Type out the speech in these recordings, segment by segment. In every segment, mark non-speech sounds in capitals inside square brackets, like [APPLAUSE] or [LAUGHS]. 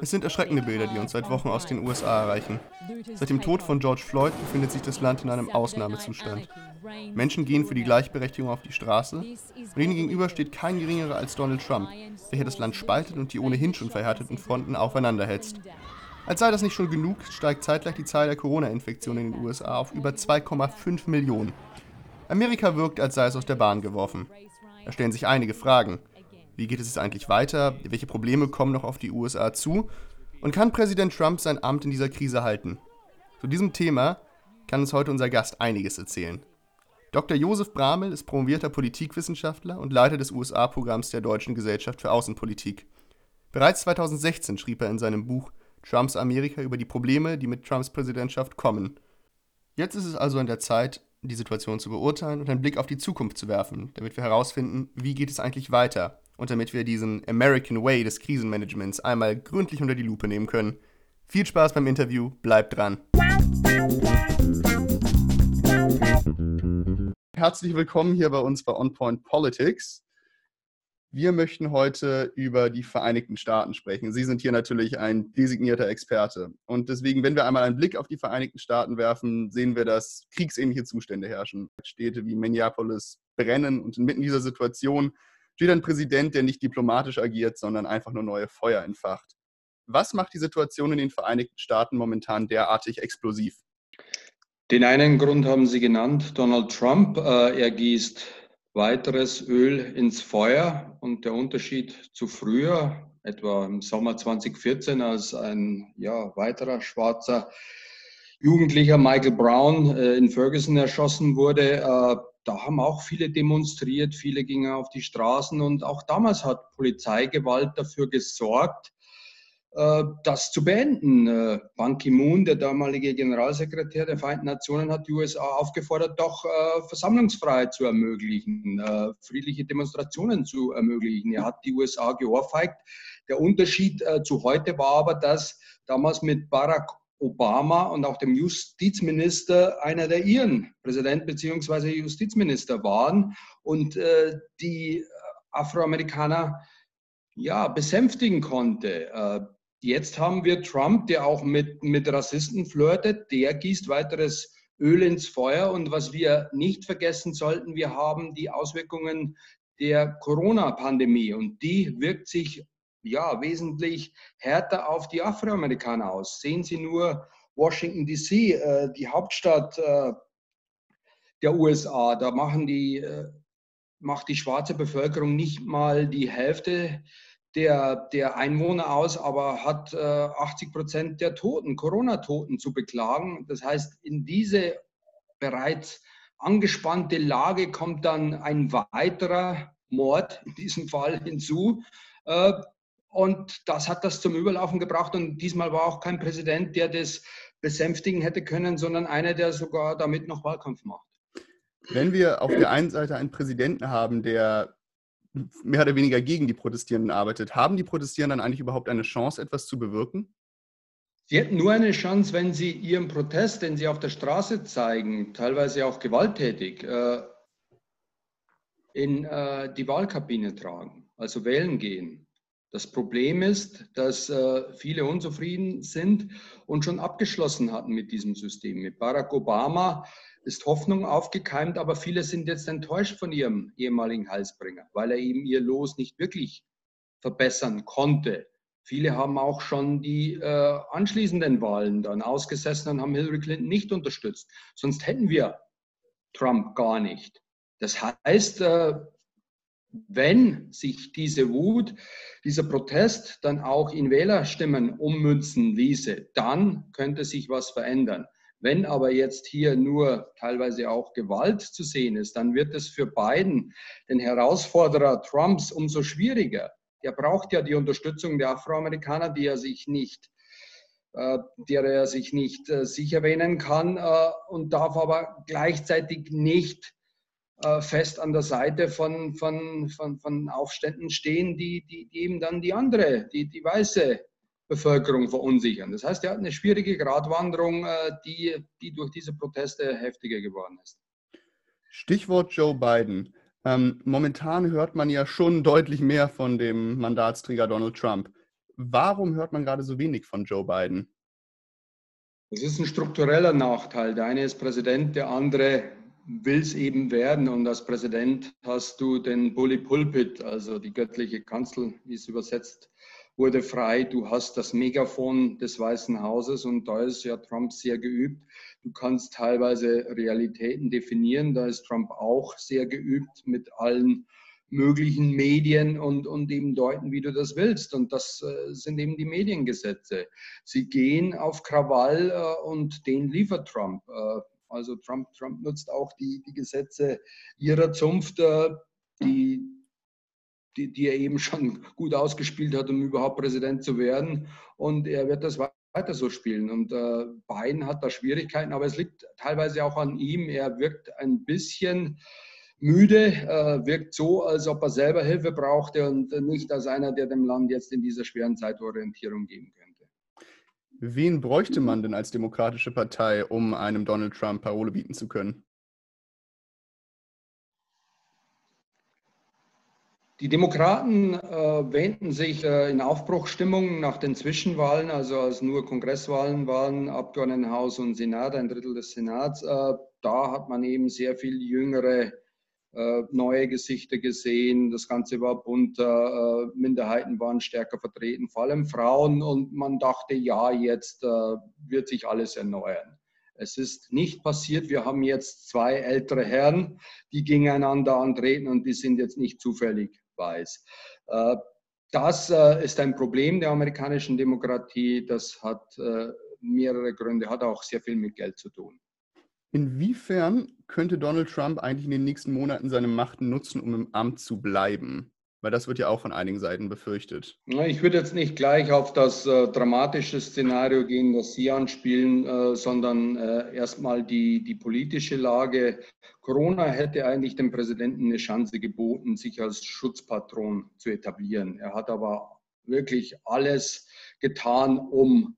Es sind erschreckende Bilder, die uns seit Wochen aus den USA erreichen. Seit dem Tod von George Floyd befindet sich das Land in einem Ausnahmezustand. Menschen gehen für die Gleichberechtigung auf die Straße und ihnen gegenüber steht kein geringerer als Donald Trump, welcher das Land spaltet und die ohnehin schon verhärteten Fronten aufeinanderhetzt. Als sei das nicht schon genug, steigt zeitgleich die Zahl der Corona-Infektionen in den USA auf über 2,5 Millionen. Amerika wirkt, als sei es aus der Bahn geworfen. Da stellen sich einige Fragen. Wie geht es jetzt eigentlich weiter? Welche Probleme kommen noch auf die USA zu? Und kann Präsident Trump sein Amt in dieser Krise halten? Zu diesem Thema kann uns heute unser Gast einiges erzählen. Dr. Josef Bramel ist promovierter Politikwissenschaftler und Leiter des USA-Programms der Deutschen Gesellschaft für Außenpolitik. Bereits 2016 schrieb er in seinem Buch Trumps Amerika über die Probleme, die mit Trumps Präsidentschaft kommen. Jetzt ist es also an der Zeit, die Situation zu beurteilen und einen Blick auf die Zukunft zu werfen, damit wir herausfinden, wie geht es eigentlich weiter und damit wir diesen American Way des Krisenmanagements einmal gründlich unter die Lupe nehmen können. Viel Spaß beim Interview, bleibt dran. Herzlich willkommen hier bei uns bei On Point Politics. Wir möchten heute über die Vereinigten Staaten sprechen. Sie sind hier natürlich ein designierter Experte. Und deswegen, wenn wir einmal einen Blick auf die Vereinigten Staaten werfen, sehen wir, dass kriegsähnliche Zustände herrschen. Städte wie Minneapolis brennen und inmitten dieser Situation steht ein Präsident, der nicht diplomatisch agiert, sondern einfach nur neue Feuer entfacht. Was macht die Situation in den Vereinigten Staaten momentan derartig explosiv? Den einen Grund haben Sie genannt, Donald Trump. Äh, er gießt weiteres Öl ins Feuer. Und der Unterschied zu früher, etwa im Sommer 2014, als ein ja, weiterer schwarzer Jugendlicher Michael Brown äh, in Ferguson erschossen wurde, äh, da haben auch viele demonstriert, viele gingen auf die Straßen und auch damals hat Polizeigewalt dafür gesorgt, das zu beenden. Äh, Ban Ki-moon, der damalige Generalsekretär der Vereinten Nationen, hat die USA aufgefordert, doch äh, Versammlungsfreiheit zu ermöglichen, friedliche Demonstrationen zu ermöglichen. Er hat die USA geohrfeigt. Der Unterschied zu heute war aber, dass damals mit Barack Obama und auch dem Justizminister einer der ihren Präsident bzw. Justizminister waren und die Afroamerikaner ja, besänftigen konnte. Jetzt haben wir Trump, der auch mit, mit Rassisten flirtet, der gießt weiteres Öl ins Feuer. Und was wir nicht vergessen sollten, wir haben die Auswirkungen der Corona-Pandemie und die wirkt sich ja wesentlich härter auf die Afroamerikaner aus. Sehen Sie nur Washington DC, äh, die Hauptstadt äh, der USA. Da machen die, äh, macht die schwarze Bevölkerung nicht mal die Hälfte der, der Einwohner aus, aber hat äh, 80 Prozent der Toten, Corona-Toten zu beklagen. Das heißt, in diese bereits angespannte Lage kommt dann ein weiterer Mord in diesem Fall hinzu. Äh, und das hat das zum Überlaufen gebracht. Und diesmal war auch kein Präsident, der das besänftigen hätte können, sondern einer, der sogar damit noch Wahlkampf macht. Wenn wir auf der einen Seite einen Präsidenten haben, der mehr oder weniger gegen die Protestierenden arbeitet. Haben die Protestierenden eigentlich überhaupt eine Chance, etwas zu bewirken? Sie hätten nur eine Chance, wenn sie ihren Protest, den sie auf der Straße zeigen, teilweise auch gewalttätig, äh, in äh, die Wahlkabine tragen, also wählen gehen. Das Problem ist, dass äh, viele unzufrieden sind und schon abgeschlossen hatten mit diesem System. Mit Barack Obama ist Hoffnung aufgekeimt, aber viele sind jetzt enttäuscht von ihrem ehemaligen Halsbringer, weil er eben ihr Los nicht wirklich verbessern konnte. Viele haben auch schon die äh, anschließenden Wahlen dann ausgesessen und haben Hillary Clinton nicht unterstützt. Sonst hätten wir Trump gar nicht. Das heißt, äh, wenn sich diese Wut, dieser Protest dann auch in Wählerstimmen ummünzen ließe, dann könnte sich was verändern. Wenn aber jetzt hier nur teilweise auch Gewalt zu sehen ist, dann wird es für Biden, den Herausforderer Trumps, umso schwieriger. Er braucht ja die Unterstützung der Afroamerikaner, die er sich nicht, äh, der er sich nicht äh, sicher wähnen kann äh, und darf aber gleichzeitig nicht äh, fest an der Seite von, von, von, von Aufständen stehen, die, die, die eben dann die andere, die, die weiße Bevölkerung verunsichern. Das heißt, er hat eine schwierige Gratwanderung, äh, die, die durch diese Proteste heftiger geworden ist. Stichwort Joe Biden. Ähm, momentan hört man ja schon deutlich mehr von dem Mandatsträger Donald Trump. Warum hört man gerade so wenig von Joe Biden? Es ist ein struktureller Nachteil. Der eine ist Präsident, der andere will es eben werden. Und als Präsident hast du den Bully Pulpit, also die göttliche Kanzel, wie es übersetzt wurde, frei. Du hast das Megafon des Weißen Hauses und da ist ja Trump sehr geübt. Du kannst teilweise Realitäten definieren. Da ist Trump auch sehr geübt mit allen möglichen Medien und, und eben deuten, wie du das willst. Und das äh, sind eben die Mediengesetze. Sie gehen auf Krawall äh, und den liefert Trump. Äh, also Trump, Trump nutzt auch die, die Gesetze ihrer Zunft, äh, die, die, die er eben schon gut ausgespielt hat, um überhaupt Präsident zu werden. Und er wird das weiter so spielen. Und äh, Biden hat da Schwierigkeiten, aber es liegt teilweise auch an ihm. Er wirkt ein bisschen müde, äh, wirkt so, als ob er selber Hilfe brauchte und nicht als einer, der dem Land jetzt in dieser schweren Zeit Orientierung geben könnte. Wen bräuchte man denn als demokratische Partei, um einem Donald Trump Parole bieten zu können? Die Demokraten äh, wähnten sich äh, in Aufbruchstimmung nach den Zwischenwahlen, also als nur Kongresswahlen waren, Abgeordnetenhaus und Senat, ein Drittel des Senats. Äh, da hat man eben sehr viel jüngere äh, neue Gesichter gesehen. Das Ganze war bunter, äh, Minderheiten waren stärker vertreten, vor allem Frauen. Und man dachte, ja, jetzt äh, wird sich alles erneuern. Es ist nicht passiert. Wir haben jetzt zwei ältere Herren, die gegeneinander antreten und die sind jetzt nicht zufällig weiß. Das ist ein Problem der amerikanischen Demokratie. Das hat mehrere Gründe, hat auch sehr viel mit Geld zu tun. Inwiefern könnte Donald Trump eigentlich in den nächsten Monaten seine Macht nutzen, um im Amt zu bleiben? Weil das wird ja auch von einigen Seiten befürchtet. Ich würde jetzt nicht gleich auf das äh, dramatische Szenario gehen, das Sie anspielen, äh, sondern äh, erstmal die, die politische Lage. Corona hätte eigentlich dem Präsidenten eine Chance geboten, sich als Schutzpatron zu etablieren. Er hat aber wirklich alles getan, um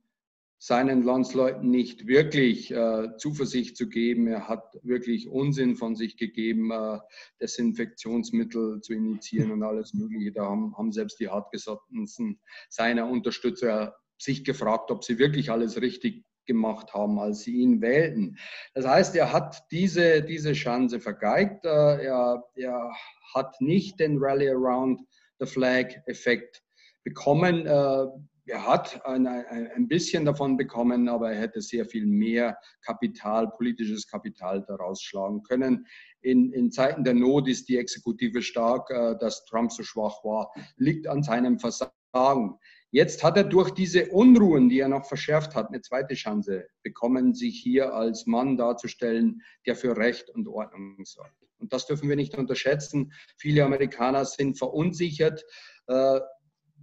seinen Landsleuten nicht wirklich äh, Zuversicht zu geben. Er hat wirklich Unsinn von sich gegeben, äh, Desinfektionsmittel zu initiieren und alles Mögliche. Da haben, haben selbst die hartgesottensten seiner Unterstützer sich gefragt, ob sie wirklich alles richtig gemacht haben, als sie ihn wählten. Das heißt, er hat diese, diese Chance vergeigt. Äh, er, er hat nicht den Rally Around the Flag-Effekt bekommen. Äh, er hat ein, ein, bisschen davon bekommen, aber er hätte sehr viel mehr Kapital, politisches Kapital daraus schlagen können. In, in Zeiten der Not ist die Exekutive stark, äh, dass Trump so schwach war, liegt an seinem Versagen. Jetzt hat er durch diese Unruhen, die er noch verschärft hat, eine zweite Chance bekommen, sich hier als Mann darzustellen, der für Recht und Ordnung sorgt. Und das dürfen wir nicht unterschätzen. Viele Amerikaner sind verunsichert.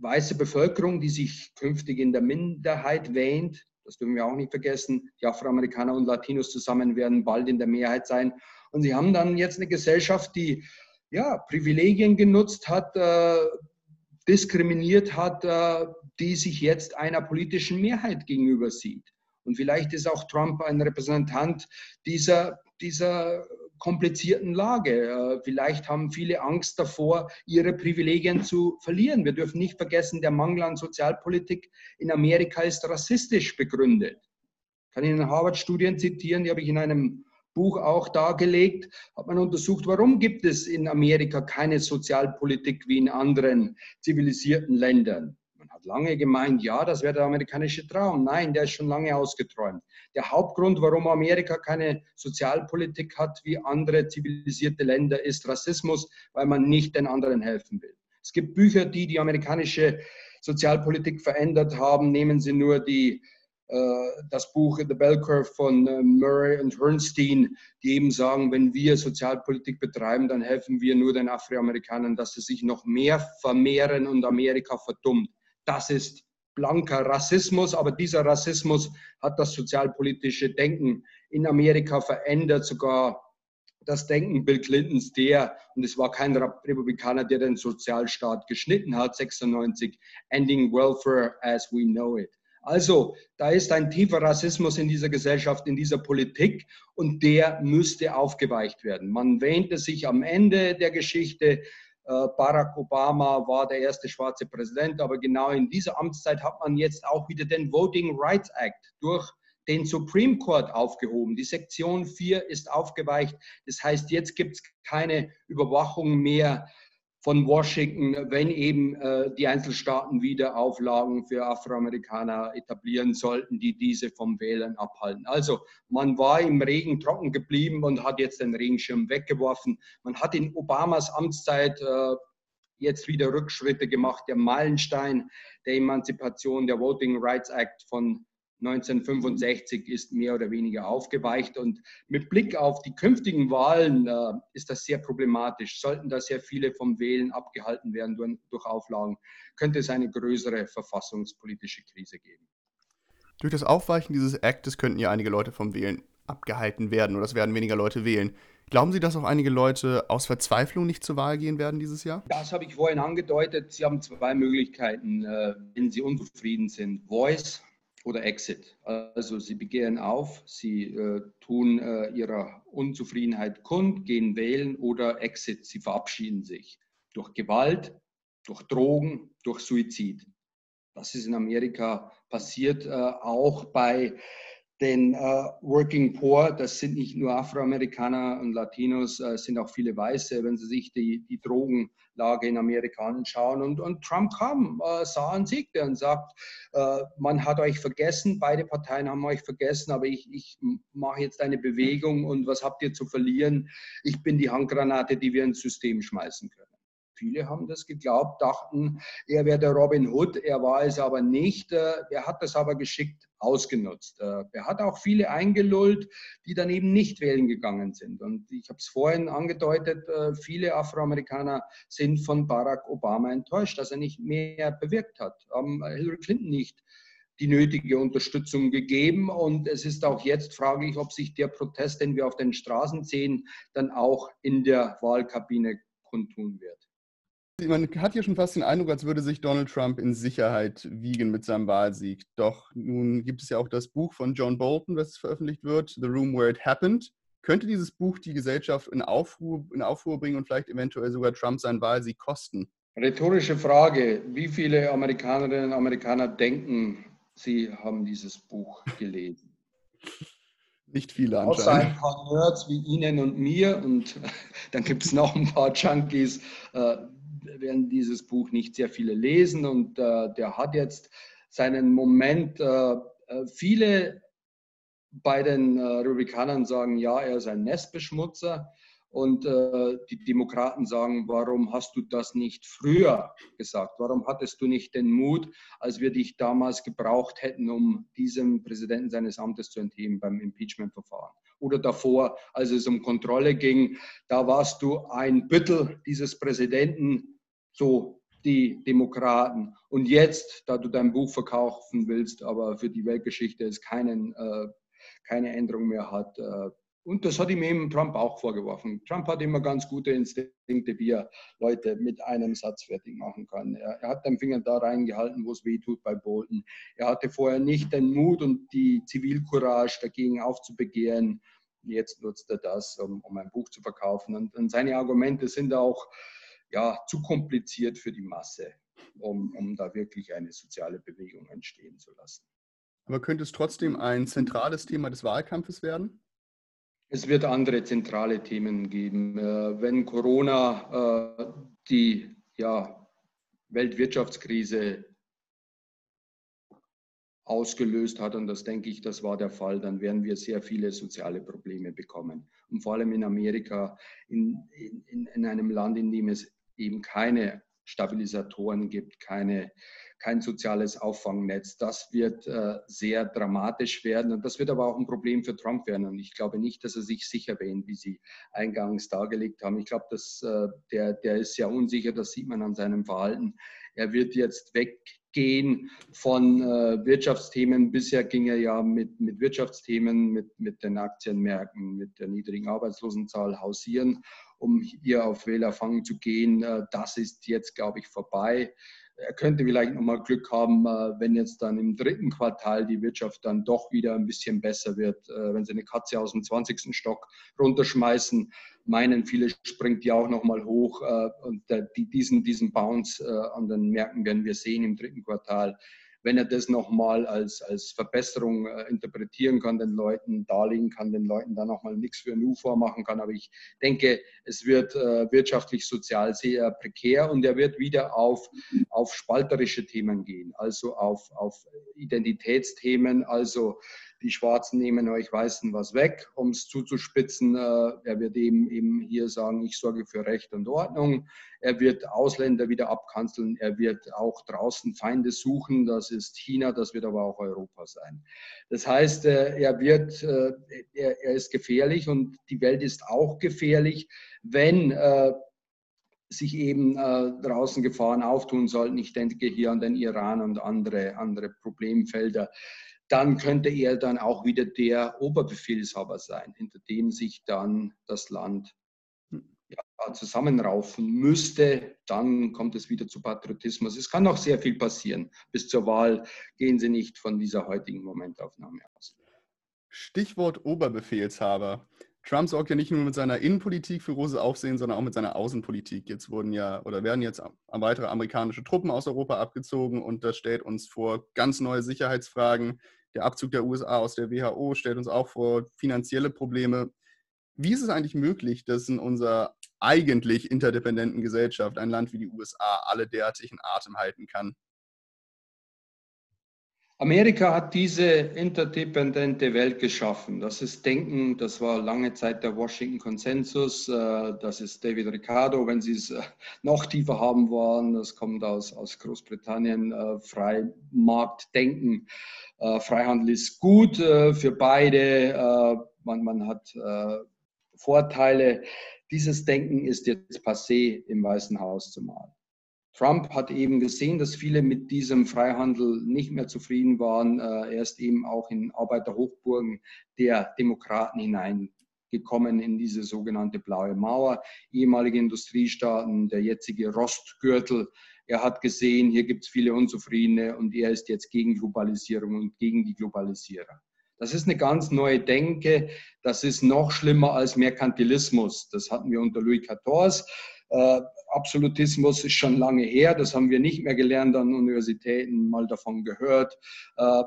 Weiße Bevölkerung, die sich künftig in der Minderheit wähnt. Das dürfen wir auch nicht vergessen. Die Afroamerikaner und Latinos zusammen werden bald in der Mehrheit sein. Und sie haben dann jetzt eine Gesellschaft, die ja, Privilegien genutzt hat, äh, diskriminiert hat, äh, die sich jetzt einer politischen Mehrheit gegenüber sieht. Und vielleicht ist auch Trump ein Repräsentant dieser, dieser komplizierten Lage. Äh, vielleicht haben viele Angst davor, ihre Privilegien zu verlieren. Wir dürfen nicht vergessen, der Mangel an Sozialpolitik in Amerika ist rassistisch begründet. Ich kann Ihnen Harvard-Studien zitieren, die habe ich in einem Buch auch dargelegt, hat man untersucht, warum gibt es in Amerika keine Sozialpolitik wie in anderen zivilisierten Ländern hat lange gemeint, ja, das wäre der amerikanische Traum. Nein, der ist schon lange ausgeträumt. Der Hauptgrund, warum Amerika keine Sozialpolitik hat wie andere zivilisierte Länder, ist Rassismus, weil man nicht den anderen helfen will. Es gibt Bücher, die die amerikanische Sozialpolitik verändert haben. Nehmen Sie nur die, äh, das Buch The Bell Curve von äh, Murray und Hernstein, die eben sagen, wenn wir Sozialpolitik betreiben, dann helfen wir nur den Afroamerikanern, dass sie sich noch mehr vermehren und Amerika verdummt. Das ist blanker Rassismus, aber dieser Rassismus hat das sozialpolitische Denken in Amerika verändert, sogar das Denken Bill Clintons, der, und es war kein Republikaner, der den Sozialstaat geschnitten hat, 96, Ending Welfare as we know it. Also, da ist ein tiefer Rassismus in dieser Gesellschaft, in dieser Politik und der müsste aufgeweicht werden. Man wähnte sich am Ende der Geschichte, Barack Obama war der erste schwarze Präsident, aber genau in dieser Amtszeit hat man jetzt auch wieder den Voting Rights Act durch den Supreme Court aufgehoben. Die Sektion 4 ist aufgeweicht. Das heißt, jetzt gibt es keine Überwachung mehr von Washington, wenn eben äh, die Einzelstaaten wieder Auflagen für Afroamerikaner etablieren sollten, die diese vom Wählen abhalten. Also man war im Regen trocken geblieben und hat jetzt den Regenschirm weggeworfen. Man hat in Obamas Amtszeit äh, jetzt wieder Rückschritte gemacht. Der Meilenstein der Emanzipation, der Voting Rights Act von 1965 ist mehr oder weniger aufgeweicht. Und mit Blick auf die künftigen Wahlen äh, ist das sehr problematisch. Sollten da sehr viele vom Wählen abgehalten werden durch, durch Auflagen, könnte es eine größere verfassungspolitische Krise geben. Durch das Aufweichen dieses Actes könnten ja einige Leute vom Wählen abgehalten werden oder es werden weniger Leute wählen. Glauben Sie, dass auch einige Leute aus Verzweiflung nicht zur Wahl gehen werden dieses Jahr? Das habe ich vorhin angedeutet. Sie haben zwei Möglichkeiten, äh, wenn Sie unzufrieden sind. Voice oder Exit. Also sie begehren auf, sie äh, tun äh, ihrer Unzufriedenheit kund, gehen wählen oder Exit, sie verabschieden sich durch Gewalt, durch Drogen, durch Suizid. Das ist in Amerika passiert, äh, auch bei den äh, Working Poor, das sind nicht nur Afroamerikaner und Latinos, äh, sind auch viele Weiße, wenn Sie sich die, die Drogenlage in Amerika anschauen. Und, und Trump kam, äh, sah und siegte und sagt, äh, man hat euch vergessen, beide Parteien haben euch vergessen, aber ich, ich mache jetzt eine Bewegung und was habt ihr zu verlieren? Ich bin die Handgranate, die wir ins System schmeißen können. Viele haben das geglaubt, dachten, er wäre der Robin Hood, er war es aber nicht. Äh, er hat das aber geschickt ausgenutzt. Äh, er hat auch viele eingelullt, die dann eben nicht wählen gegangen sind. Und ich habe es vorhin angedeutet, äh, viele Afroamerikaner sind von Barack Obama enttäuscht, dass er nicht mehr bewirkt hat, Hillary Clinton nicht die nötige Unterstützung gegeben. Und es ist auch jetzt fraglich, ob sich der Protest, den wir auf den Straßen sehen, dann auch in der Wahlkabine kundtun wird man hat hier schon fast den Eindruck, als würde sich Donald Trump in Sicherheit wiegen mit seinem Wahlsieg. Doch nun gibt es ja auch das Buch von John Bolton, das veröffentlicht wird, The Room Where It Happened. Könnte dieses Buch die Gesellschaft in Aufruhr, in Aufruhr bringen und vielleicht eventuell sogar Trump seinen Wahlsieg kosten? Rhetorische Frage. Wie viele Amerikanerinnen und Amerikaner denken, sie haben dieses Buch gelesen? [LAUGHS] Nicht viele anscheinend. Außer ein paar Nerds wie Ihnen und mir und [LAUGHS] dann gibt es noch ein paar Junkies, äh, werden dieses Buch nicht sehr viele lesen und äh, der hat jetzt seinen Moment. Äh, äh viele bei den äh, Republikanern sagen, ja, er ist ein Nestbeschmutzer. Und äh, die Demokraten sagen, warum hast du das nicht früher gesagt? Warum hattest du nicht den Mut, als wir dich damals gebraucht hätten, um diesem Präsidenten seines Amtes zu entheben beim Impeachment-Verfahren? Oder davor, als es um Kontrolle ging, da warst du ein Büttel dieses Präsidenten, so die Demokraten. Und jetzt, da du dein Buch verkaufen willst, aber für die Weltgeschichte es keinen, äh, keine Änderung mehr hat. Äh, und das hat ihm eben Trump auch vorgeworfen. Trump hat immer ganz gute Instinkte, wie er Leute mit einem Satz fertig machen kann. Er, er hat den Finger da reingehalten, wo es weh tut bei Bolton. Er hatte vorher nicht den Mut und die Zivilcourage dagegen aufzubegehren. Jetzt nutzt er das, um, um ein Buch zu verkaufen. Und, und seine Argumente sind auch ja, zu kompliziert für die Masse, um, um da wirklich eine soziale Bewegung entstehen zu lassen. Aber könnte es trotzdem ein zentrales Thema des Wahlkampfes werden? Es wird andere zentrale Themen geben. Äh, wenn Corona äh, die ja, Weltwirtschaftskrise ausgelöst hat, und das denke ich, das war der Fall, dann werden wir sehr viele soziale Probleme bekommen. Und vor allem in Amerika, in, in, in einem Land, in dem es eben keine Stabilisatoren gibt, keine, kein soziales Auffangnetz. Das wird äh, sehr dramatisch werden und das wird aber auch ein Problem für Trump werden. Und ich glaube nicht, dass er sich sicher wähnt, wie Sie eingangs dargelegt haben. Ich glaube, dass äh, der, der ist sehr unsicher, das sieht man an seinem Verhalten. Er wird jetzt weggehen von äh, Wirtschaftsthemen. Bisher ging er ja mit, mit Wirtschaftsthemen, mit, mit den Aktienmärkten, mit der niedrigen Arbeitslosenzahl hausieren um hier auf Wählerfang zu gehen. Äh, das ist jetzt, glaube ich, vorbei. er könnte vielleicht nochmal Glück haben, äh, wenn jetzt dann im dritten Quartal die Wirtschaft dann doch wieder ein bisschen besser wird. Äh, wenn sie eine Katze aus dem 20. Stock runterschmeißen, meinen viele, springt die auch nochmal hoch. Und diesen, diesen Bounce an den Märkten werden wir sehen im dritten Quartal wenn er das nochmal als, als Verbesserung äh, interpretieren kann, den Leuten darlegen kann, den Leuten da nochmal nichts für Nu vormachen kann. Aber ich denke, es wird äh, wirtschaftlich, sozial sehr prekär und er wird wieder auf, auf spalterische Themen gehen, also auf, auf Identitätsthemen, also die Schwarzen nehmen euch Weißen was weg, um es zuzuspitzen. Äh, er wird eben, eben hier sagen, ich sorge für Recht und Ordnung. Er wird Ausländer wieder abkanzeln. Er wird auch draußen Feinde suchen. Das ist China, das wird aber auch Europa sein. Das heißt, äh, er wird, äh, er, ist gefährlich und die Welt ist auch gefährlich, wenn sich eben äh, draußen Gefahren auftun sollten. Ich denke hier an den Iran und andere, andere Problemfelder dann könnte er dann auch wieder der Oberbefehlshaber sein, hinter dem sich dann das Land hm. ja, zusammenraufen müsste. Dann kommt es wieder zu Patriotismus. Es kann noch sehr viel passieren. Bis zur Wahl gehen Sie nicht von dieser heutigen Momentaufnahme aus. Stichwort Oberbefehlshaber. Trump sorgt ja nicht nur mit seiner Innenpolitik für großes Aufsehen, sondern auch mit seiner Außenpolitik. Jetzt wurden ja oder werden jetzt weitere amerikanische Truppen aus Europa abgezogen und das stellt uns vor ganz neue Sicherheitsfragen der Abzug der USA aus der WHO stellt uns auch vor finanzielle Probleme. Wie ist es eigentlich möglich, dass in unserer eigentlich interdependenten Gesellschaft ein Land wie die USA alle derartigen Atem halten kann? Amerika hat diese interdependente Welt geschaffen. Das ist Denken, das war lange Zeit der Washington Konsensus. Äh, das ist David Ricardo, wenn Sie es äh, noch tiefer haben wollen. Das kommt aus, aus Großbritannien, äh, Freimarktdenken. Freihandel ist gut für beide. Man, man hat Vorteile. Dieses Denken ist jetzt passé im Weißen Haus zumal. Trump hat eben gesehen, dass viele mit diesem Freihandel nicht mehr zufrieden waren. Äh, er ist eben auch in Arbeiterhochburgen der Demokraten hineingekommen in diese sogenannte blaue Mauer, ehemalige Industriestaaten, der jetzige Rostgürtel. Er hat gesehen, hier gibt es viele Unzufriedene und er ist jetzt gegen Globalisierung und gegen die Globalisierer. Das ist eine ganz neue Denke. Das ist noch schlimmer als Merkantilismus. Das hatten wir unter Louis XIV. Äh, Absolutismus ist schon lange her, das haben wir nicht mehr gelernt an Universitäten, mal davon gehört. Äh,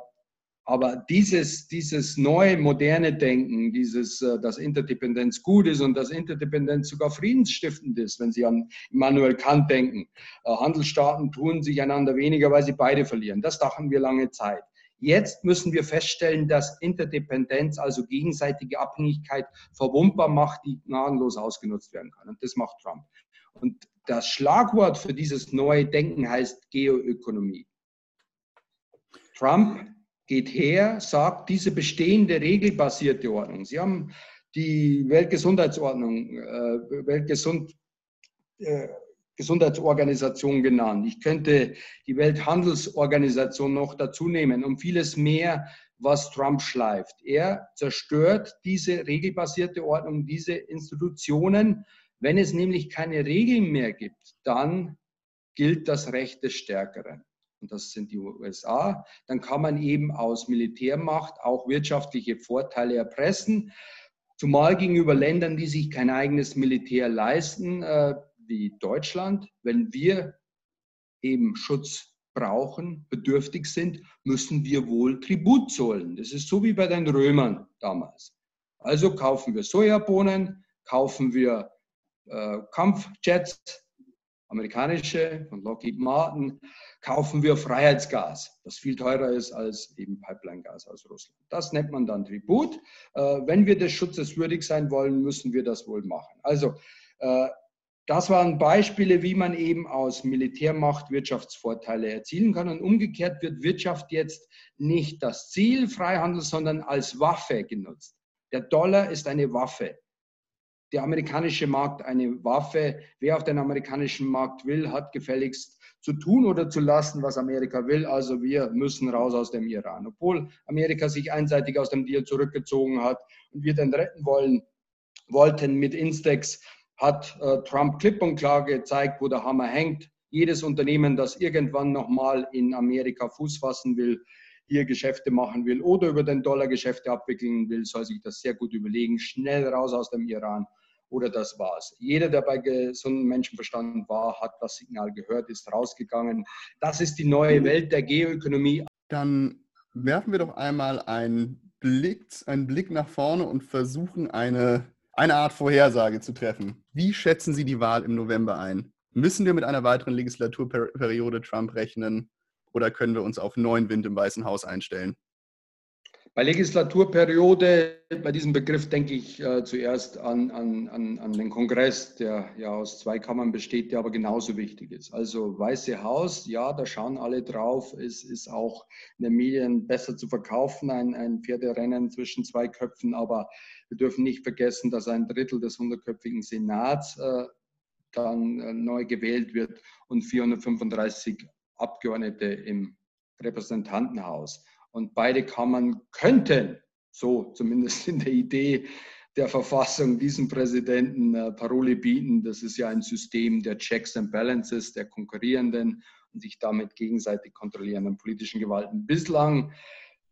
aber dieses, dieses neue, moderne Denken, dieses, äh, dass Interdependenz gut ist und dass Interdependenz sogar friedensstiftend ist, wenn Sie an Immanuel Kant denken. Handelsstaaten tun sich einander weniger, weil sie beide verlieren. Das dachten wir lange Zeit. Jetzt müssen wir feststellen, dass Interdependenz, also gegenseitige Abhängigkeit, verwundbar macht, die gnadenlos ausgenutzt werden kann. Und das macht Trump. Und das Schlagwort für dieses neue Denken heißt Geoökonomie. Trump geht her, sagt, diese bestehende regelbasierte Ordnung, Sie haben die Weltgesundheitsordnung, äh, Weltgesund, äh, Gesundheitsorganisation genannt. Ich könnte die Welthandelsorganisation noch dazu nehmen und vieles mehr, was Trump schleift. Er zerstört diese regelbasierte Ordnung, diese Institutionen wenn es nämlich keine Regeln mehr gibt, dann gilt das Recht des Stärkeren. Und das sind die USA. Dann kann man eben aus Militärmacht auch wirtschaftliche Vorteile erpressen, zumal gegenüber Ländern, die sich kein eigenes Militär leisten, äh, wie Deutschland. Wenn wir eben Schutz brauchen, bedürftig sind, müssen wir wohl Tribut zollen. Das ist so wie bei den Römern damals. Also kaufen wir Sojabohnen, kaufen wir Kampfjets, amerikanische von Lockheed Martin, kaufen wir Freiheitsgas, das viel teurer ist als eben Pipeline-Gas aus Russland. Das nennt man dann Tribut. Äh, wenn wir des Schutzes würdig sein wollen, müssen wir das wohl machen. Also äh, das waren Beispiele, wie man eben aus Militärmacht Wirtschaftsvorteile erzielen kann. Und umgekehrt wird Wirtschaft jetzt nicht das Ziel Freihandel, sondern als Waffe genutzt. Der Dollar ist eine Waffe der amerikanische Markt eine Waffe. Wer auf den amerikanischen Markt will, hat gefälligst zu tun oder zu lassen, was Amerika will. Also wir müssen raus aus dem Iran. Obwohl Amerika sich einseitig aus dem Deal zurückgezogen hat und wir den retten wollen, wollten mit Instex, hat äh, Trump klipp und klar gezeigt, wo der Hammer hängt. Jedes Unternehmen, das irgendwann nochmal in Amerika Fuß fassen will, hier Geschäfte machen will oder über den Dollar Geschäfte abwickeln will, soll sich das sehr gut überlegen. Schnell raus aus dem Iran oder das war's. Jeder, der bei gesundem Menschenverstand war, hat das Signal gehört, ist rausgegangen. Das ist die neue Welt der Geoökonomie. Dann werfen wir doch einmal einen Blick, einen Blick nach vorne und versuchen eine, eine Art Vorhersage zu treffen. Wie schätzen Sie die Wahl im November ein? Müssen wir mit einer weiteren Legislaturperiode Trump rechnen oder können wir uns auf neuen Wind im Weißen Haus einstellen? Bei Legislaturperiode, bei diesem Begriff denke ich äh, zuerst an, an, an, an den Kongress, der ja aus zwei Kammern besteht, der aber genauso wichtig ist. Also Weiße Haus, ja, da schauen alle drauf. Es ist auch in den Medien besser zu verkaufen, ein, ein Pferderennen zwischen zwei Köpfen. Aber wir dürfen nicht vergessen, dass ein Drittel des hundertköpfigen Senats äh, dann äh, neu gewählt wird und 435 Abgeordnete im Repräsentantenhaus. Und beide Kammern könnten, so zumindest in der Idee der Verfassung, diesem Präsidenten äh, Paroli bieten. Das ist ja ein System der Checks and Balances, der konkurrierenden und sich damit gegenseitig kontrollierenden politischen Gewalten. Bislang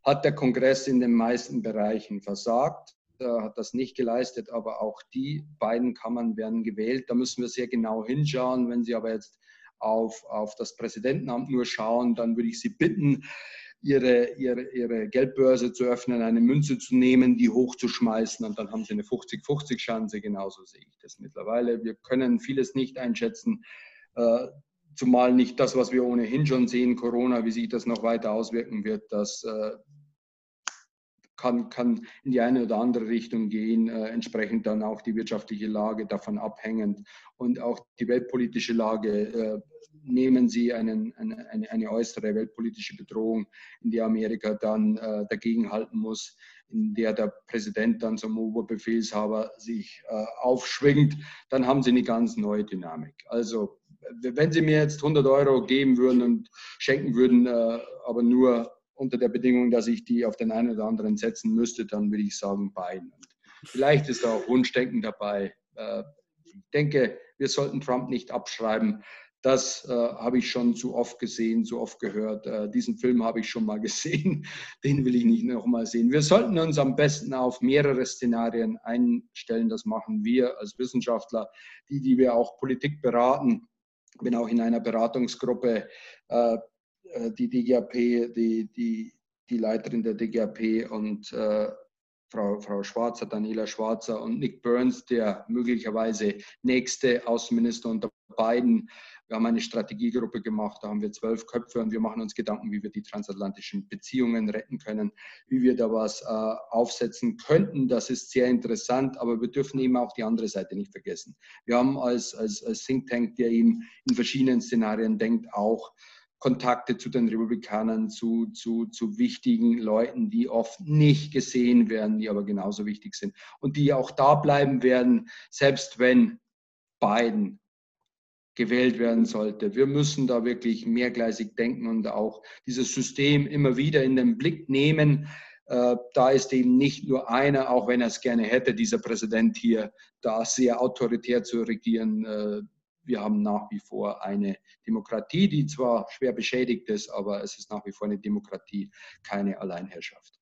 hat der Kongress in den meisten Bereichen versagt, äh, hat das nicht geleistet, aber auch die beiden Kammern werden gewählt. Da müssen wir sehr genau hinschauen. Wenn Sie aber jetzt auf, auf das Präsidentenamt nur schauen, dann würde ich Sie bitten, ihre, ihre, ihre Geldbörse zu öffnen, eine Münze zu nehmen, die hochzuschmeißen und dann haben sie eine 50-50-Chance. Genauso sehe ich das mittlerweile. Wir können vieles nicht einschätzen, äh, zumal nicht das, was wir ohnehin schon sehen, Corona, wie sich das noch weiter auswirken wird, das äh, kann, kann in die eine oder andere Richtung gehen, äh, entsprechend dann auch die wirtschaftliche Lage davon abhängend und auch die weltpolitische Lage. Äh, nehmen Sie einen, eine, eine, eine, äußere weltpolitische Bedrohung, in der Amerika dann äh, dagegenhalten muss, in der der Präsident dann zum Oberbefehlshaber sich äh, aufschwingt, dann haben Sie eine ganz neue Dynamik. Also wenn Sie mir jetzt 100 Euro geben würden und schenken würden, äh, aber nur unter der Bedingung, dass ich die auf den einen oder anderen setzen müsste, dann würde ich sagen beiden. Und vielleicht ist da auch Wunschdenken dabei. Äh, ich denke, wir sollten Trump nicht abschreiben. Das äh, habe ich schon zu oft gesehen, zu oft gehört. Äh, diesen Film habe ich schon mal [LAUGHS] gesehen. Den will ich nicht nochmal sehen. Wir sollten uns am besten auf mehrere Szenarien einstellen. Das machen wir als Wissenschaftler, die, die wir auch Politik beraten. Ich bin auch in einer Beratungsgruppe äh, die DGAP, die, die, die Leiterin der DGAP und äh, Frau, Frau Schwarzer, Daniela Schwarzer und Nick Burns, der möglicherweise nächste Außenminister unter Biden. Wir haben eine Strategiegruppe gemacht, da haben wir zwölf Köpfe und wir machen uns Gedanken, wie wir die transatlantischen Beziehungen retten können, wie wir da was äh, aufsetzen könnten. Das ist sehr interessant, aber wir dürfen eben auch die andere Seite nicht vergessen. Wir haben als, als, als Think Tank, der eben in verschiedenen Szenarien denkt, auch Kontakte zu den Republikanern, zu, zu, zu wichtigen Leuten, die oft nicht gesehen werden, die aber genauso wichtig sind und die auch da bleiben werden, selbst wenn Biden gewählt werden sollte. Wir müssen da wirklich mehrgleisig denken und auch dieses System immer wieder in den Blick nehmen. Äh, da ist eben nicht nur einer, auch wenn er es gerne hätte, dieser Präsident hier, da sehr autoritär zu regieren äh, wir haben nach wie vor eine Demokratie, die zwar schwer beschädigt ist, aber es ist nach wie vor eine Demokratie, keine Alleinherrschaft.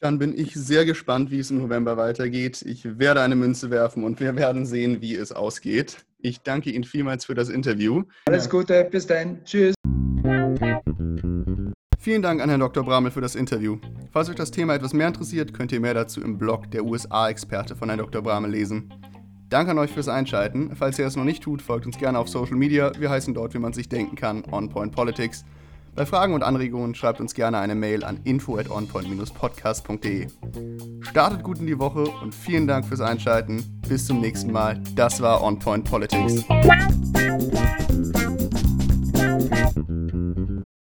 Dann bin ich sehr gespannt, wie es im November weitergeht. Ich werde eine Münze werfen und wir werden sehen, wie es ausgeht. Ich danke Ihnen vielmals für das Interview. Alles Gute, bis dann. Tschüss. Vielen Dank an Herrn Dr. Bramel für das Interview. Falls euch das Thema etwas mehr interessiert, könnt ihr mehr dazu im Blog der USA-Experte von Herrn Dr. Bramel lesen. Danke an euch fürs Einschalten. Falls ihr es noch nicht tut, folgt uns gerne auf Social Media. Wir heißen dort, wie man sich denken kann, OnPoint Politics. Bei Fragen und Anregungen schreibt uns gerne eine Mail an info at onpoint-podcast.de. Startet gut in die Woche und vielen Dank fürs Einschalten. Bis zum nächsten Mal. Das war OnPoint Politics.